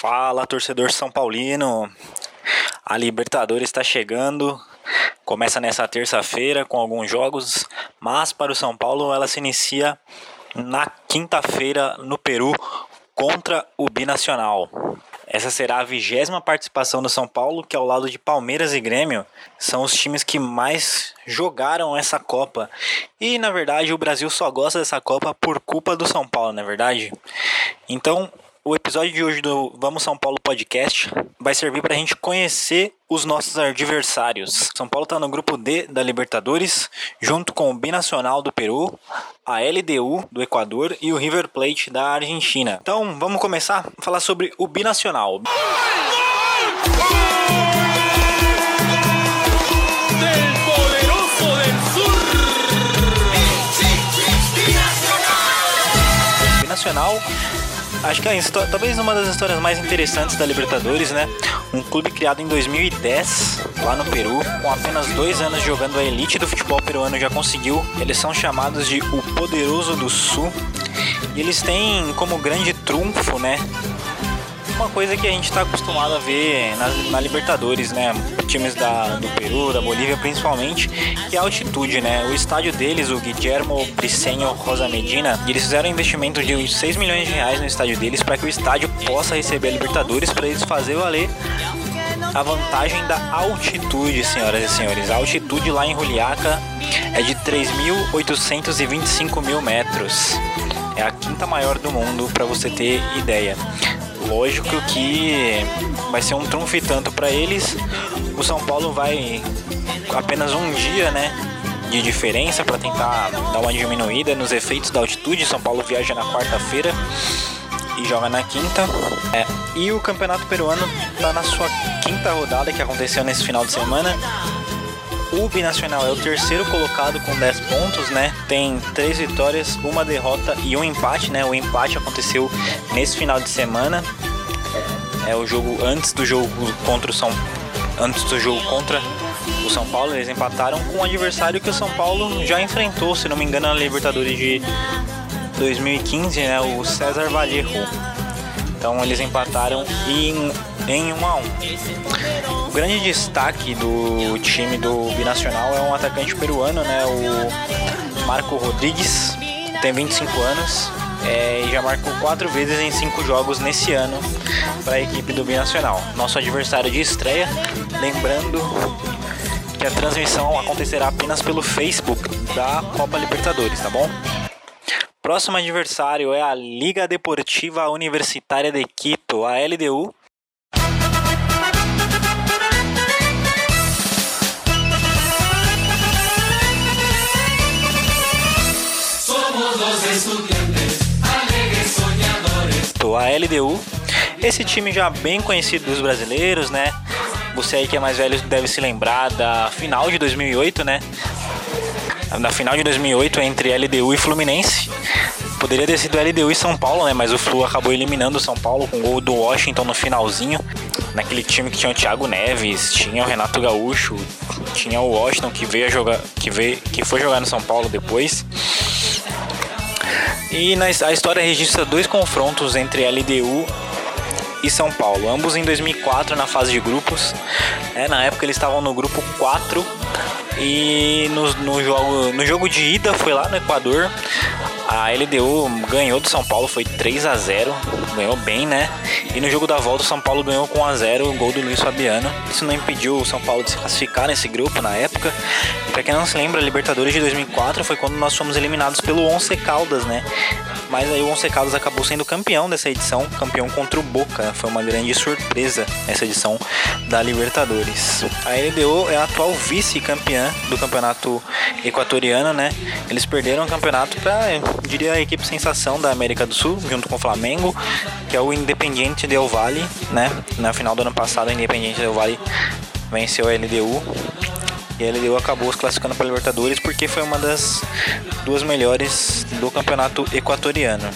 Fala, torcedor São Paulino. A Libertadores está chegando. Começa nessa terça-feira com alguns jogos, mas para o São Paulo ela se inicia na quinta-feira no Peru contra o Binacional. Essa será a vigésima participação do São Paulo, que ao lado de Palmeiras e Grêmio são os times que mais jogaram essa Copa. E na verdade o Brasil só gosta dessa Copa por culpa do São Paulo, na é verdade. Então o episódio de hoje do Vamos São Paulo podcast vai servir para a gente conhecer os nossos adversários. São Paulo está no grupo D da Libertadores, junto com o Binacional do Peru, a LDU do Equador e o River Plate da Argentina. Então vamos começar a falar sobre o Binacional. Binacional Acho que é. Talvez uma das histórias mais interessantes da Libertadores, né? Um clube criado em 2010, lá no Peru, com apenas dois anos jogando a elite do futebol peruano, já conseguiu. Eles são chamados de o Poderoso do Sul. E eles têm como grande trunfo, né? Uma coisa que a gente está acostumado a ver na, na, Libertadores, né? Times da, do Peru, da Bolívia principalmente, que é a altitude, né? O estádio deles, o Guillermo Briceño Rosa Medina, eles fizeram um investimento de 6 milhões de reais no estádio deles para que o estádio possa receber a Libertadores para eles fazer valer a vantagem da altitude, senhoras e senhores. A altitude lá em Juliaca é de 3.825 mil metros. É a quinta maior do mundo, para você ter ideia. Lógico que vai ser um trunfo e tanto para eles. O São Paulo vai apenas um dia, né? De diferença para tentar dar uma diminuída nos efeitos da altitude. São Paulo viaja na quarta-feira e joga na quinta. É. E o Campeonato Peruano está na sua quinta rodada que aconteceu nesse final de semana. O Binacional é o terceiro colocado com 10 pontos, né? Tem três vitórias, uma derrota e um empate, né? O empate aconteceu nesse final de semana. É o jogo antes do jogo contra o São antes do jogo contra o São Paulo, eles empataram com um adversário que o São Paulo já enfrentou, se não me engano, na Libertadores de 2015, né? O César Vallejo. Então eles empataram em, em 1 a 1. O grande destaque do time do Binacional é um atacante peruano, né? O Marco Rodrigues, tem 25 anos é, e já marcou quatro vezes em cinco jogos nesse ano para a equipe do Binacional. Nosso adversário de estreia, lembrando que a transmissão acontecerá apenas pelo Facebook da Copa Libertadores, tá bom? Próximo adversário é a Liga Deportiva Universitária de Quito, a LDU. LDU, esse time já bem conhecido dos brasileiros, né? Você aí que é mais velho deve se lembrar da final de 2008, né? Na final de 2008 entre LDU e Fluminense, Poderia ter sido LDU e São Paulo, né? Mas o Flu acabou eliminando o São Paulo com o gol do Washington no finalzinho. Naquele time que tinha o Thiago Neves, tinha o Renato Gaúcho, tinha o Washington que veio jogar, que veio, que foi jogar no São Paulo depois. E na, a história registra dois confrontos entre LDU e São Paulo, ambos em 2004 na fase de grupos. É, na época eles estavam no grupo 4 e no, no, jogo, no jogo de ida foi lá no Equador. A LDU ganhou do São Paulo, foi 3 a 0 ganhou bem, né? E no jogo da volta o São Paulo ganhou com 1 a 0 o gol do Luiz Fabiano. Isso não impediu o São Paulo de se classificar nesse grupo na época. Pra quem não se lembra, a Libertadores de 2004 foi quando nós fomos eliminados pelo Once Caldas, né? Mas aí o Once Caldas acabou sendo campeão dessa edição, campeão contra o Boca. Foi uma grande surpresa essa edição da Libertadores. A LDU é a atual vice-campeã do campeonato equatoriano, né? Eles perderam o campeonato para, diria, a equipe sensação da América do Sul, junto com o Flamengo, que é o Independiente Del Valle, né? Na final do ano passado, o Independiente Del Valle venceu a LDU e a LDU acabou se classificando para a Libertadores porque foi uma das duas melhores do campeonato equatoriano.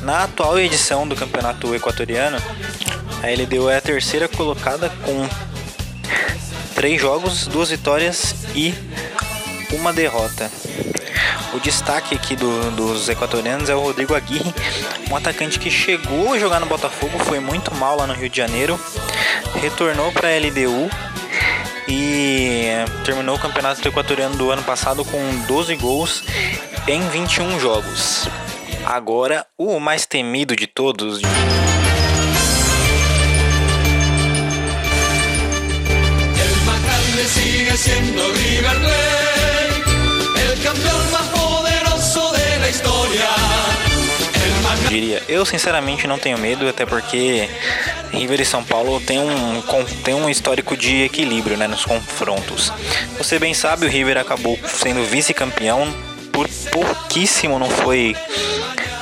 Na atual edição do campeonato equatoriano, a LDU é a terceira colocada com três jogos, duas vitórias e uma derrota. O destaque aqui do, dos equatorianos é o Rodrigo Aguirre, um atacante que chegou a jogar no Botafogo, foi muito mal lá no Rio de Janeiro, retornou para a LDU e terminou o campeonato equatoriano do ano passado com 12 gols em 21 jogos. Agora, o mais temido de todos. sigue siendo River Plate, historia. Diria, eu sinceramente não tenho medo, até porque River e São Paulo tem um, tem um histórico de equilíbrio né, nos confrontos. Você bem sabe, o River acabou sendo vice-campeão, por pouquíssimo não foi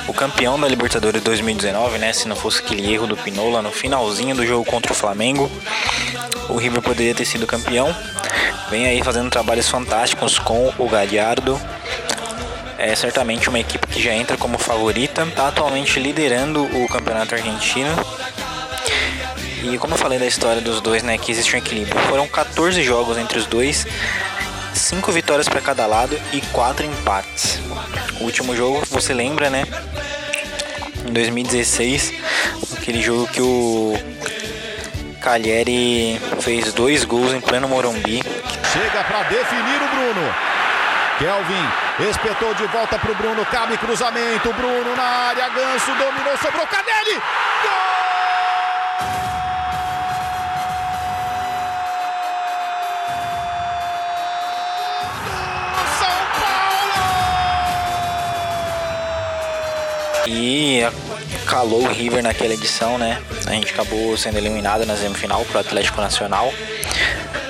o campeão da Libertadores 2019, né? Se não fosse aquele erro do Pinola no finalzinho do jogo contra o Flamengo, o River poderia ter sido campeão. Vem aí fazendo trabalhos fantásticos com o Galhardo. É certamente uma equipe que já entra como favorita. Está atualmente liderando o campeonato argentino. E como eu falei da história dos dois, né, que existe um equilíbrio. Foram 14 jogos entre os dois, 5 vitórias para cada lado e 4 empates. O último jogo, você lembra, né? Em 2016, aquele jogo que o Cagliari fez dois gols em pleno Morumbi. Chega para definir o Bruno. Kelvin espetou de volta para o Bruno, cabe cruzamento, Bruno na área, Ganso dominou, sobrou Cadelli. Gol! E calou o River naquela edição, né? A gente acabou sendo eliminado na semifinal pro Atlético Nacional.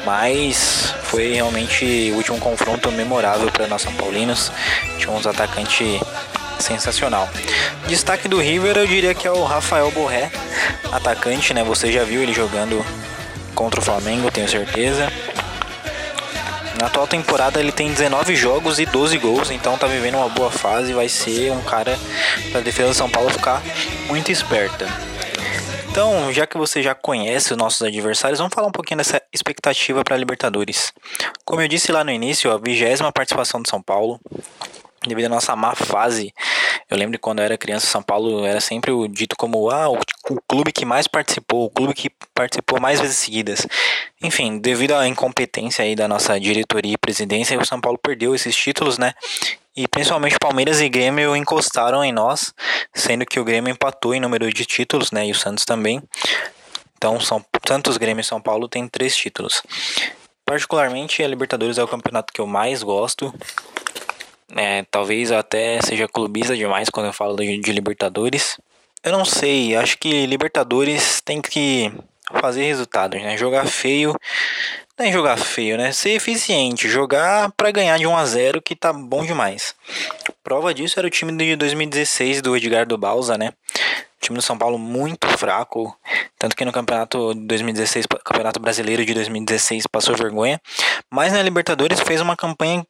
Mas foi realmente o último confronto memorável para nós São Paulinos. Tinha uns atacantes sensacional. Destaque do River eu diria que é o Rafael Borré, atacante, né? Você já viu ele jogando contra o Flamengo, tenho certeza. Na atual temporada ele tem 19 jogos e 12 gols, então tá vivendo uma boa fase vai ser um cara para a defesa do São Paulo ficar muito esperta. Então, já que você já conhece os nossos adversários, vamos falar um pouquinho dessa expectativa para a Libertadores. Como eu disse lá no início, a vigésima participação do São Paulo, devido à nossa má fase. Eu lembro quando eu era criança, São Paulo era sempre o dito como ah, o, o, clube que mais participou, o clube que participou mais vezes seguidas. Enfim, devido à incompetência aí da nossa diretoria e presidência, o São Paulo perdeu esses títulos, né? E principalmente Palmeiras e Grêmio encostaram em nós, sendo que o Grêmio empatou em número de títulos, né? E o Santos também. Então, são, Santos, Grêmio e São Paulo têm três títulos. Particularmente, a Libertadores é o campeonato que eu mais gosto. É, talvez até seja clubista demais quando eu falo de, de Libertadores. Eu não sei, acho que Libertadores tem que fazer resultados, né? Jogar feio é jogar feio, né? Ser eficiente, jogar para ganhar de 1 a 0 que tá bom demais. Prova disso era o time de 2016 do Edgardo Balsa, né? O time do São Paulo muito fraco, tanto que no campeonato 2016, campeonato brasileiro de 2016 passou vergonha, mas na Libertadores fez uma campanha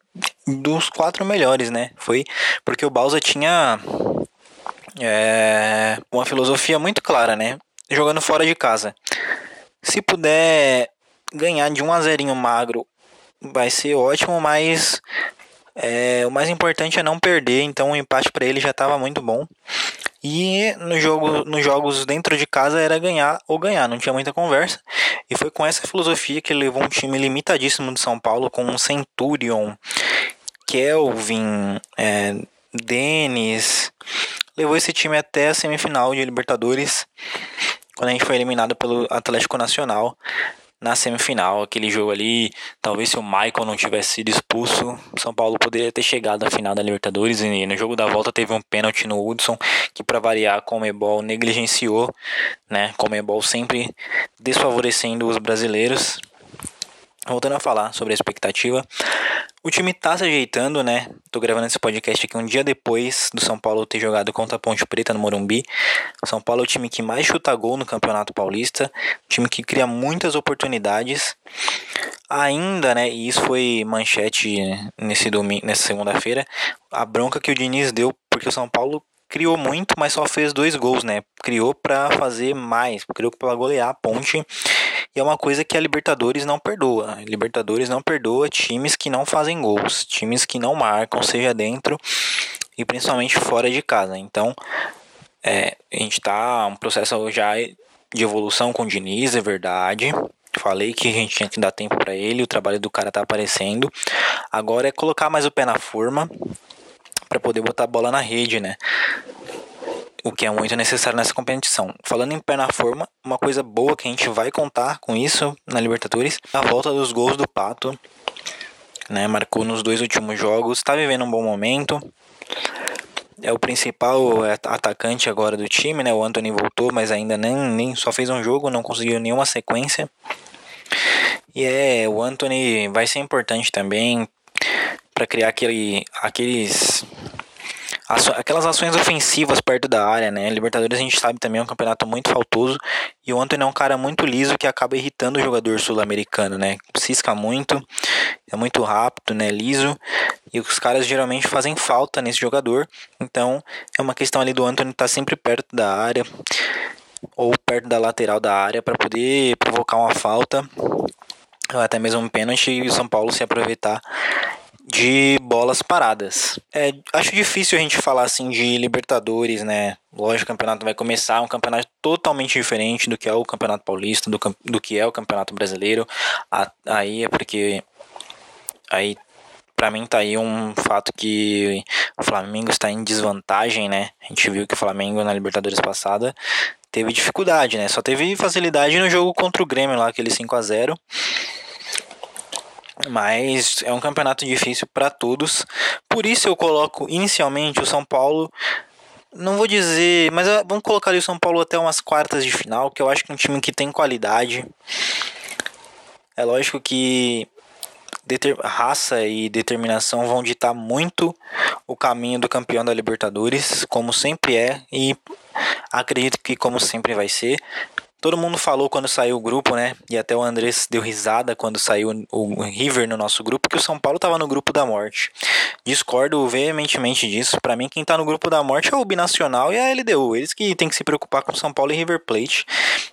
dos quatro melhores, né? Foi porque o Balsa tinha é, uma filosofia muito clara, né? Jogando fora de casa. Se puder ganhar de um a zerinho magro vai ser ótimo, mas é, o mais importante é não perder, então o empate para ele já estava muito bom. E no jogo, nos jogos dentro de casa era ganhar ou ganhar, não tinha muita conversa. E foi com essa filosofia que levou um time limitadíssimo de São Paulo, com um Centurion, Kelvin, é, Denis. Levou esse time até a semifinal de Libertadores, quando a gente foi eliminado pelo Atlético Nacional na semifinal. Aquele jogo ali, talvez se o Michael não tivesse sido expulso, São Paulo poderia ter chegado à final da Libertadores. E no jogo da volta teve um pênalti no Hudson, que para variar, a Comebol negligenciou, né? Comebol sempre desfavorecendo os brasileiros. Voltando a falar sobre a expectativa, o time tá se ajeitando, né? Tô gravando esse podcast aqui um dia depois do São Paulo ter jogado contra a Ponte Preta no Morumbi. O São Paulo é o time que mais chuta gol no Campeonato Paulista, time que cria muitas oportunidades. Ainda, né, e isso foi manchete nesse domingo, nessa segunda-feira, a bronca que o Diniz deu porque o São Paulo criou muito, mas só fez dois gols, né? Criou para fazer mais, criou para golear a Ponte E é uma coisa que a Libertadores não perdoa. A Libertadores não perdoa times que não fazem gols, times que não marcam, seja dentro e principalmente fora de casa. Então, é, a gente tá um processo já de evolução com o Diniz, é verdade. Falei que a gente tinha que dar tempo para ele, o trabalho do cara tá aparecendo. Agora é colocar mais o pé na forma para poder botar a bola na rede, né? O que é muito necessário nessa competição. Falando em pé na forma, uma coisa boa que a gente vai contar com isso na Libertadores, a volta dos gols do Pato, né? Marcou nos dois últimos jogos, tá vivendo um bom momento é o principal atacante agora do time, né? O Anthony voltou, mas ainda nem, nem só fez um jogo, não conseguiu nenhuma sequência. E é, o Anthony vai ser importante também para criar aquele, aqueles aquelas ações ofensivas perto da área, né? Libertadores a gente sabe também é um campeonato muito faltoso e o Antônio é um cara muito liso que acaba irritando o jogador sul-americano, né? Cisca muito, é muito rápido, né? Liso e os caras geralmente fazem falta nesse jogador. Então é uma questão ali do Antônio estar tá sempre perto da área ou perto da lateral da área para poder provocar uma falta até mesmo um pênalti e o São Paulo se aproveitar de bolas paradas. É, acho difícil a gente falar assim de Libertadores, né? Lógico, o campeonato vai começar, um campeonato totalmente diferente do que é o Campeonato Paulista, do, do que é o Campeonato Brasileiro. aí é porque aí para mim tá aí um fato que o Flamengo está em desvantagem, né? A gente viu que o Flamengo na Libertadores passada teve dificuldade, né? Só teve facilidade no jogo contra o Grêmio lá, aquele 5 a 0 mas é um campeonato difícil para todos. Por isso eu coloco inicialmente o São Paulo. Não vou dizer, mas ah, vamos colocar o São Paulo até umas quartas de final, que eu acho que é um time que tem qualidade. É lógico que raça e determinação vão ditar muito o caminho do campeão da Libertadores, como sempre é, e acredito que como sempre vai ser. Todo mundo falou quando saiu o grupo, né? E até o Andrés deu risada quando saiu o River no nosso grupo, que o São Paulo estava no grupo da morte. Discordo veementemente disso. Para mim, quem tá no grupo da morte é o Binacional e a LDU. Eles que tem que se preocupar com São Paulo e River Plate,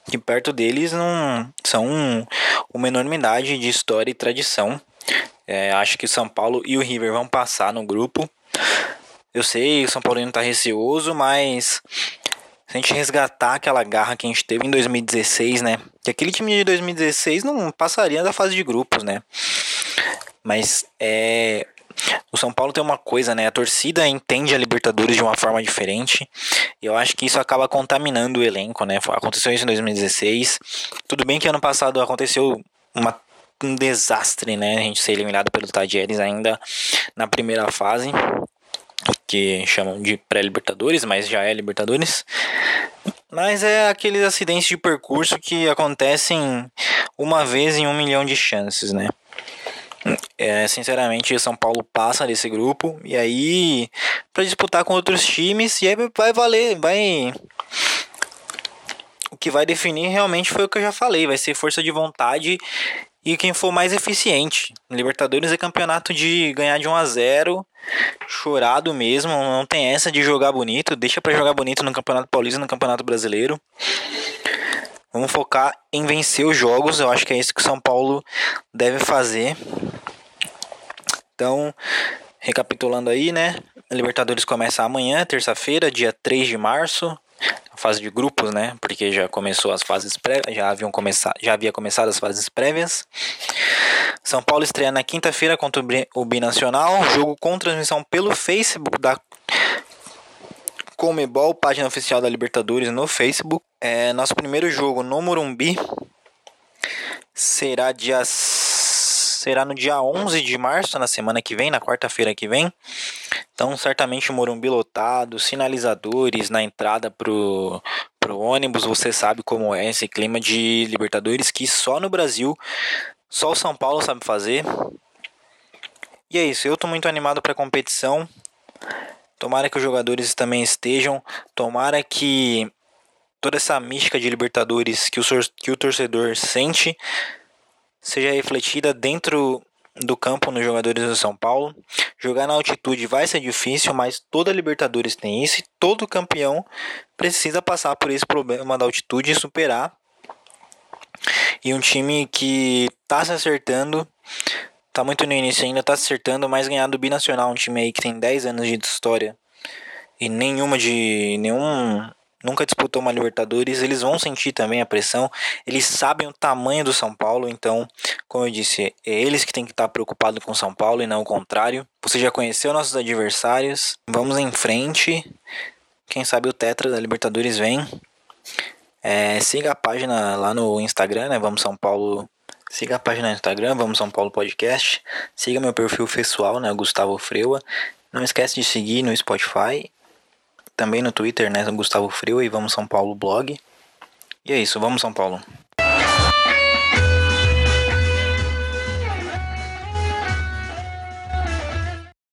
que perto deles não são uma enormidade de história e tradição. É, acho que o São Paulo e o River vão passar no grupo. Eu sei, o São Paulo não tá receoso, mas se a gente resgatar aquela garra que a gente teve em 2016, né? Que aquele time de 2016 não passaria da fase de grupos, né? Mas é. O São Paulo tem uma coisa, né? A torcida entende a Libertadores de uma forma diferente. E eu acho que isso acaba contaminando o elenco, né? Aconteceu isso em 2016. Tudo bem que ano passado aconteceu uma, um desastre, né? A gente ser eliminado pelo Tadieres ainda na primeira fase que chamam de pré-libertadores, mas já é libertadores. Mas é aqueles acidentes de percurso que acontecem uma vez em um milhão de chances, né? É, sinceramente, São Paulo passa desse grupo e aí para disputar com outros times e aí vai valer, vai o que vai definir realmente foi o que eu já falei, vai ser força de vontade e quem for mais eficiente. Libertadores é campeonato de ganhar de 1 a 0, chorado mesmo, não tem essa de jogar bonito, deixa para jogar bonito no Campeonato Paulista, no Campeonato Brasileiro. Vamos focar em vencer os jogos, eu acho que é isso que o São Paulo deve fazer. Então, recapitulando aí, né? Libertadores começa amanhã, terça-feira, dia 3 de março fase de grupos, né? Porque já começou as fases prévias, já haviam começado, já havia começado as fases prévias. São Paulo estreia na quinta-feira contra o Binacional, jogo com transmissão pelo Facebook da Comebol, página oficial da Libertadores no Facebook. É, nosso primeiro jogo no Morumbi será dia será no dia 11 de março, na semana que vem, na quarta-feira que vem. Então, certamente o Morumbi lotado, sinalizadores na entrada pro, pro ônibus, você sabe como é esse clima de Libertadores que só no Brasil, só o São Paulo sabe fazer. E é isso, eu tô muito animado para a competição. Tomara que os jogadores também estejam. Tomara que toda essa mística de Libertadores que o, que o torcedor sente seja refletida dentro do campo nos jogadores do São Paulo. Jogar na altitude vai ser difícil, mas toda Libertadores tem isso e todo campeão precisa passar por esse problema da altitude e superar. E um time que tá se acertando, tá muito no início ainda, tá se acertando, mas ganhar do Binacional, um time aí que tem 10 anos de história e nenhuma de. nenhum. Nunca disputou uma Libertadores, eles vão sentir também a pressão. Eles sabem o tamanho do São Paulo, então, como eu disse, é eles que têm que estar preocupados com São Paulo e não o contrário. Você já conheceu nossos adversários, vamos em frente. Quem sabe o Tetra da Libertadores vem. É, siga a página lá no Instagram, né? Vamos São Paulo. Siga a página no Instagram, Vamos São Paulo Podcast. Siga meu perfil pessoal, né? Gustavo Freua. Não esquece de seguir no Spotify. Também no Twitter, né? Gustavo Freua e Vamos São Paulo Blog. E é isso, vamos São Paulo.